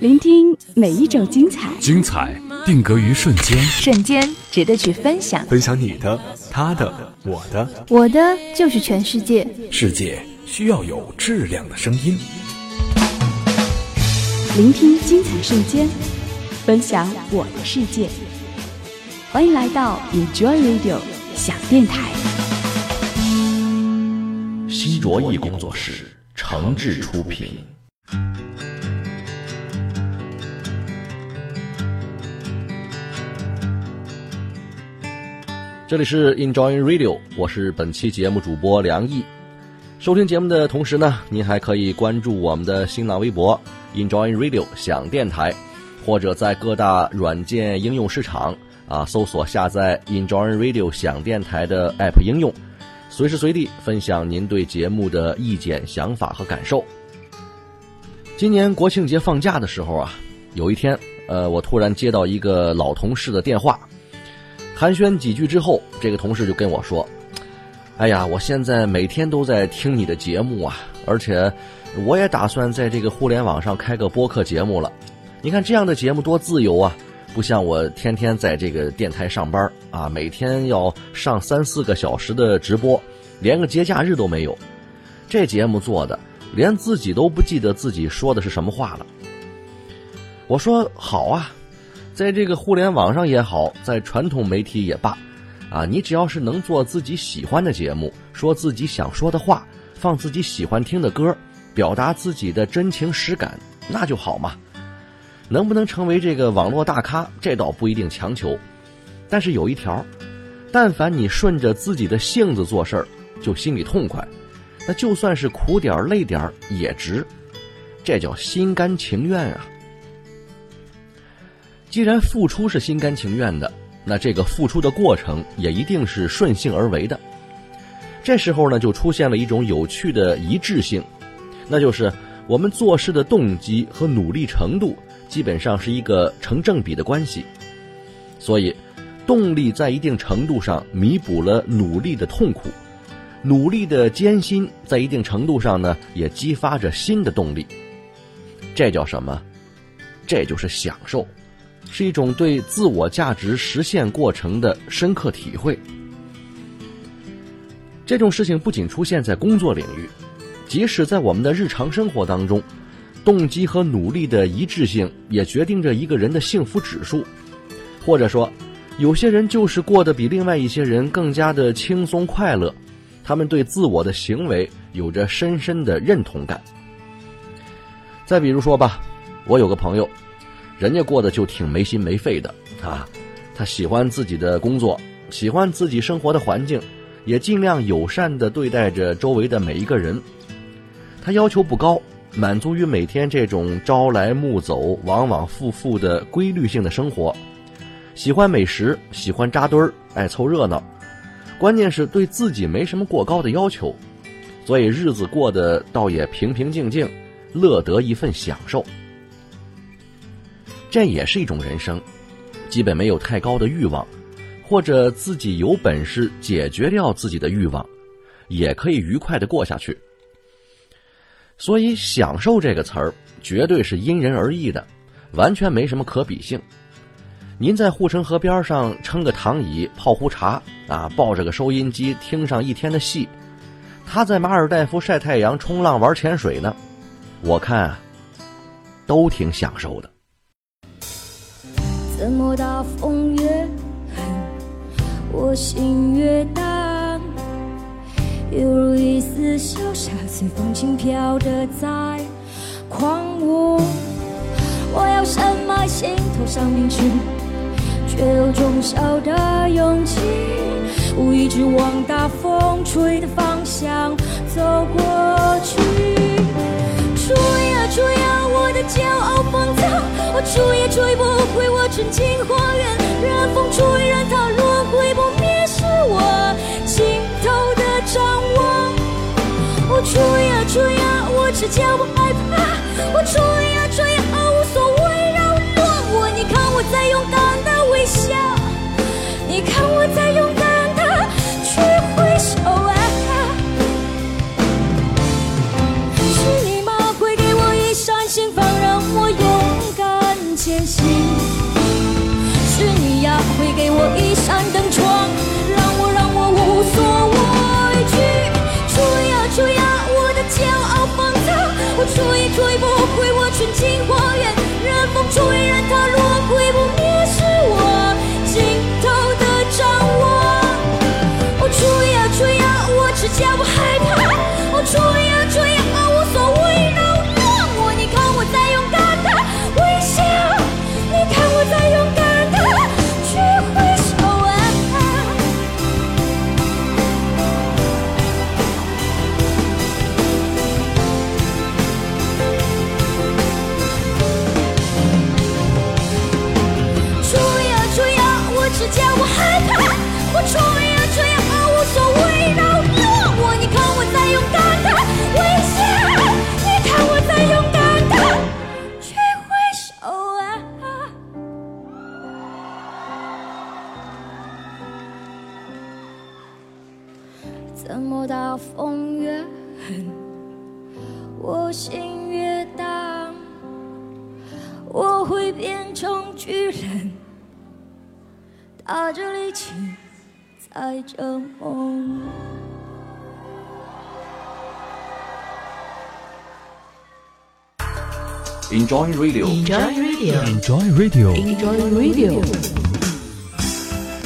聆听每一种精彩，精彩定格于瞬间，瞬间值得去分享。分享你的、他的、我的，我的就是全世界。世界需要有质量的声音。聆听精彩瞬间，分享我的世界。欢迎来到 Enjoy Radio 小电台。新卓艺工作室诚挚出品。这里是 Enjoy Radio，我是本期节目主播梁毅。收听节目的同时呢，您还可以关注我们的新浪微博 Enjoy Radio 想电台，或者在各大软件应用市场啊搜索下载 Enjoy Radio 想电台的 App 应用，随时随地分享您对节目的意见、想法和感受。今年国庆节放假的时候啊，有一天，呃，我突然接到一个老同事的电话。寒暄几句之后，这个同事就跟我说：“哎呀，我现在每天都在听你的节目啊，而且我也打算在这个互联网上开个播客节目了。你看这样的节目多自由啊，不像我天天在这个电台上班啊，每天要上三四个小时的直播，连个节假日都没有。这节目做的，连自己都不记得自己说的是什么话了。”我说：“好啊。”在这个互联网上也好，在传统媒体也罢，啊，你只要是能做自己喜欢的节目，说自己想说的话，放自己喜欢听的歌，表达自己的真情实感，那就好嘛。能不能成为这个网络大咖，这倒不一定强求。但是有一条，但凡你顺着自己的性子做事儿，就心里痛快，那就算是苦点儿累点儿也值。这叫心甘情愿啊。既然付出是心甘情愿的，那这个付出的过程也一定是顺性而为的。这时候呢，就出现了一种有趣的一致性，那就是我们做事的动机和努力程度基本上是一个成正比的关系。所以，动力在一定程度上弥补了努力的痛苦，努力的艰辛在一定程度上呢，也激发着新的动力。这叫什么？这就是享受。是一种对自我价值实现过程的深刻体会。这种事情不仅出现在工作领域，即使在我们的日常生活当中，动机和努力的一致性也决定着一个人的幸福指数。或者说，有些人就是过得比另外一些人更加的轻松快乐，他们对自我的行为有着深深的认同感。再比如说吧，我有个朋友。人家过得就挺没心没肺的啊，他喜欢自己的工作，喜欢自己生活的环境，也尽量友善的对待着周围的每一个人。他要求不高，满足于每天这种朝来暮走、往往复复的规律性的生活。喜欢美食，喜欢扎堆儿，爱凑热闹。关键是对自己没什么过高的要求，所以日子过得倒也平平静静，乐得一份享受。这也是一种人生，基本没有太高的欲望，或者自己有本事解决掉自己的欲望，也可以愉快的过下去。所以“享受”这个词儿绝对是因人而异的，完全没什么可比性。您在护城河边上撑个躺椅泡壶茶啊，抱着个收音机听上一天的戏，他在马尔代夫晒太阳、冲浪、玩潜水呢，我看啊，都挺享受的。怎么大风越狠，我心越淡，犹如一丝小沙随风轻飘的在狂舞。我要深埋心头上铭去，却有种小的勇气，无意直往大风吹的方向走过去。吹呀吹呀，我的骄傲放纵，我吹也吹不回我纯净花园。任风吹，任它轮回不灭，是我尽头的张望。我吹呀吹呀，我只叫不害怕。我吹呀追追不怎么大风越狠，我心越荡？我会变成巨人，打着力气载着梦。Enjoy Radio，Enjoy Radio，Enjoy Radio，Enjoy Radio。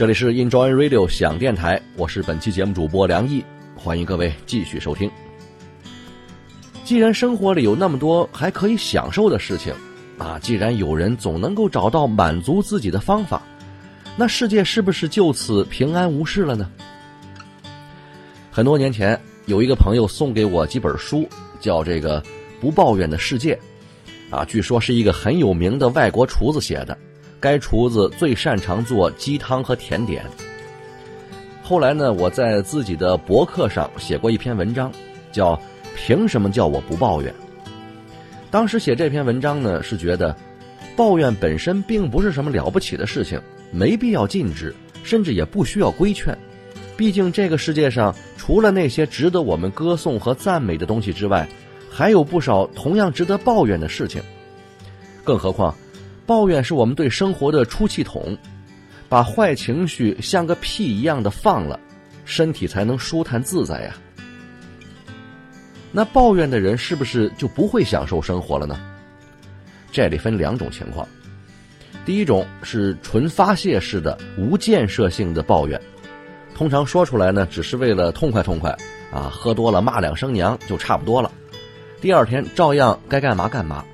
这里是 Enjoy Radio 响电台，我是本期节目主播梁毅，欢迎各位继续收听。既然生活里有那么多还可以享受的事情，啊，既然有人总能够找到满足自己的方法，那世界是不是就此平安无事了呢？很多年前，有一个朋友送给我几本书，叫这个《不抱怨的世界》，啊，据说是一个很有名的外国厨子写的。该厨子最擅长做鸡汤和甜点。后来呢，我在自己的博客上写过一篇文章，叫《凭什么叫我不抱怨》。当时写这篇文章呢，是觉得抱怨本身并不是什么了不起的事情，没必要禁止，甚至也不需要规劝。毕竟这个世界上，除了那些值得我们歌颂和赞美的东西之外，还有不少同样值得抱怨的事情。更何况，抱怨是我们对生活的出气筒，把坏情绪像个屁一样的放了，身体才能舒坦自在呀。那抱怨的人是不是就不会享受生活了呢？这里分两种情况，第一种是纯发泄式的无建设性的抱怨，通常说出来呢，只是为了痛快痛快啊，喝多了骂两声娘就差不多了，第二天照样该干嘛干嘛。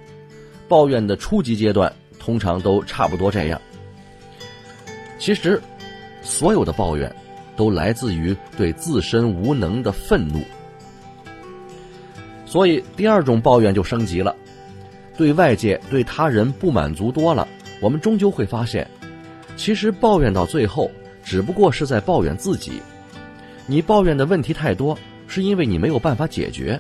抱怨的初级阶段。通常都差不多这样。其实，所有的抱怨都来自于对自身无能的愤怒。所以，第二种抱怨就升级了，对外界、对他人不满足多了，我们终究会发现，其实抱怨到最后，只不过是在抱怨自己。你抱怨的问题太多，是因为你没有办法解决；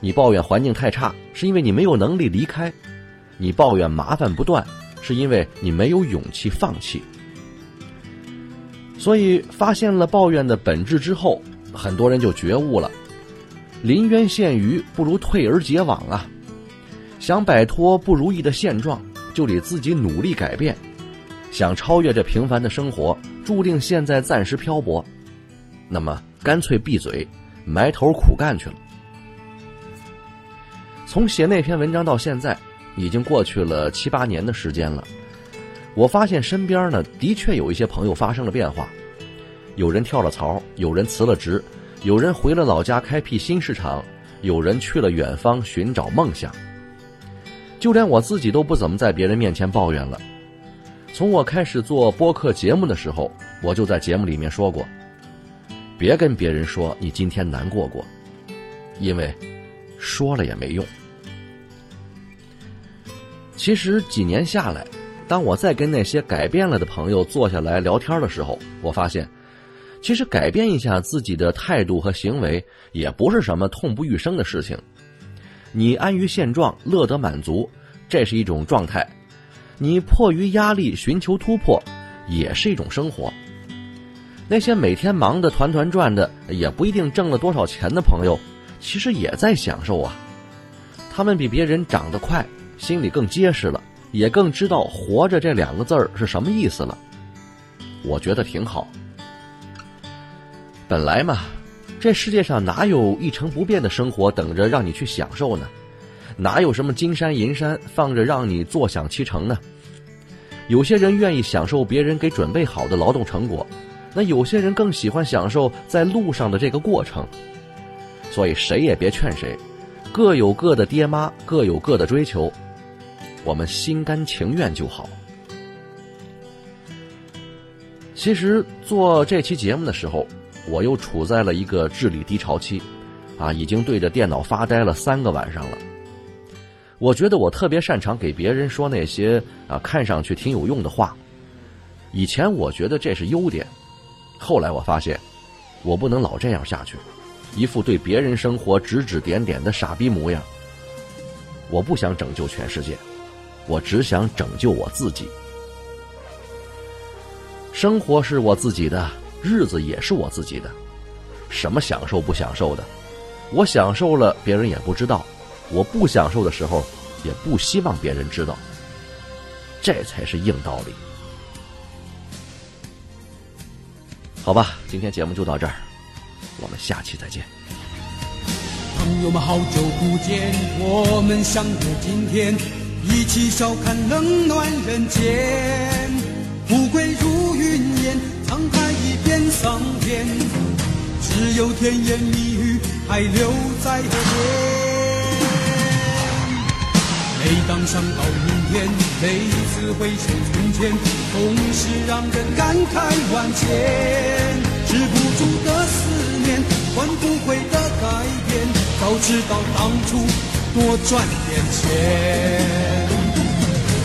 你抱怨环境太差，是因为你没有能力离开。你抱怨麻烦不断，是因为你没有勇气放弃。所以，发现了抱怨的本质之后，很多人就觉悟了：临渊羡鱼，不如退而结网啊！想摆脱不如意的现状，就得自己努力改变；想超越这平凡的生活，注定现在暂时漂泊。那么，干脆闭嘴，埋头苦干去了。从写那篇文章到现在。已经过去了七八年的时间了，我发现身边呢的确有一些朋友发生了变化，有人跳了槽，有人辞了职，有人回了老家开辟新市场，有人去了远方寻找梦想。就连我自己都不怎么在别人面前抱怨了。从我开始做播客节目的时候，我就在节目里面说过，别跟别人说你今天难过过，因为说了也没用。其实几年下来，当我再跟那些改变了的朋友坐下来聊天的时候，我发现，其实改变一下自己的态度和行为，也不是什么痛不欲生的事情。你安于现状，乐得满足，这是一种状态；你迫于压力寻求突破，也是一种生活。那些每天忙得团团转的，也不一定挣了多少钱的朋友，其实也在享受啊。他们比别人长得快，心里更结实了，也更知道“活着”这两个字儿是什么意思了。我觉得挺好。本来嘛，这世界上哪有一成不变的生活等着让你去享受呢？哪有什么金山银山放着让你坐享其成呢？有些人愿意享受别人给准备好的劳动成果。那有些人更喜欢享受在路上的这个过程，所以谁也别劝谁，各有各的爹妈，各有各的追求，我们心甘情愿就好。其实做这期节目的时候，我又处在了一个智力低潮期，啊，已经对着电脑发呆了三个晚上了。我觉得我特别擅长给别人说那些啊看上去挺有用的话，以前我觉得这是优点。后来我发现，我不能老这样下去，一副对别人生活指指点点的傻逼模样。我不想拯救全世界，我只想拯救我自己。生活是我自己的，日子也是我自己的，什么享受不享受的，我享受了别人也不知道，我不享受的时候也不希望别人知道，这才是硬道理。好吧，今天节目就到这儿，我们下期再见。朋友们，好久不见，我们相约今天，一起笑看冷暖人间。富贵如云烟，沧海一变桑田，只有甜言蜜语还留在耳边。每当想到明天，每次回首从前，总是让人感慨万千。止不住的思念，换不回的改变，早知道当初多赚点钱。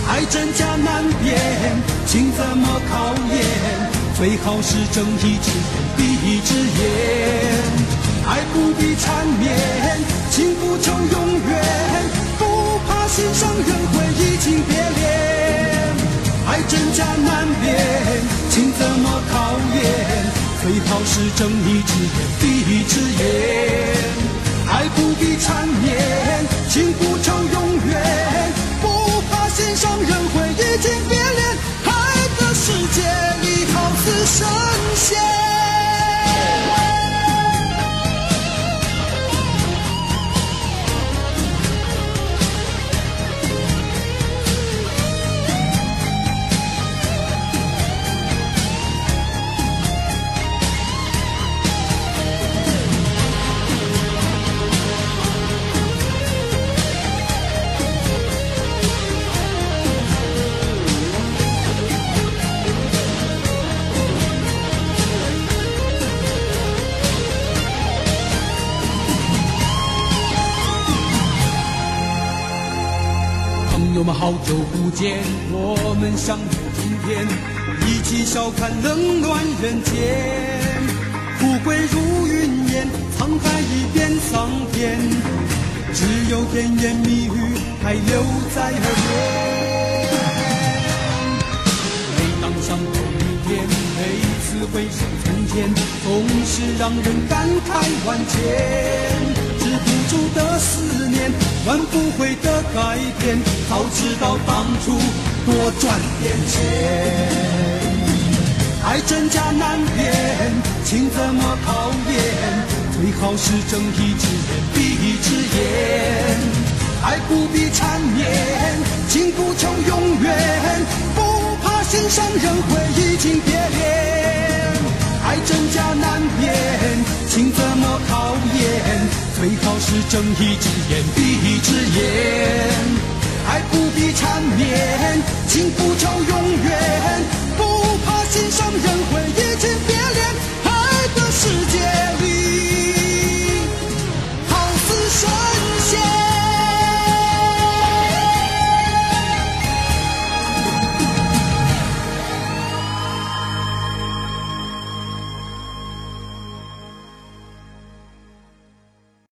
爱真假难辨，情怎么考验？最好是睁一只眼闭一只眼。爱不必缠绵，情不求永远。不怕心上人会移情别恋，爱真假难辨，情怎么考验？最好是睁一只眼闭一只眼，爱不必缠绵，好久不见，我们相约今天，一起笑看冷暖人间。富贵如云烟，沧海一变桑田，只有甜言蜜语还留在耳边。每当想到明天，每次回首从前，总是让人感慨万千。止不住的思念，换不回的改变。早知道当初多赚点钱。爱真假难辨，情怎么考验？最好是睁一只眼闭一只眼。爱不必缠绵，情不求永远，不怕心上人会移情别恋。爱真假难辨，情怎么考验？最好是睁一只眼闭一只眼，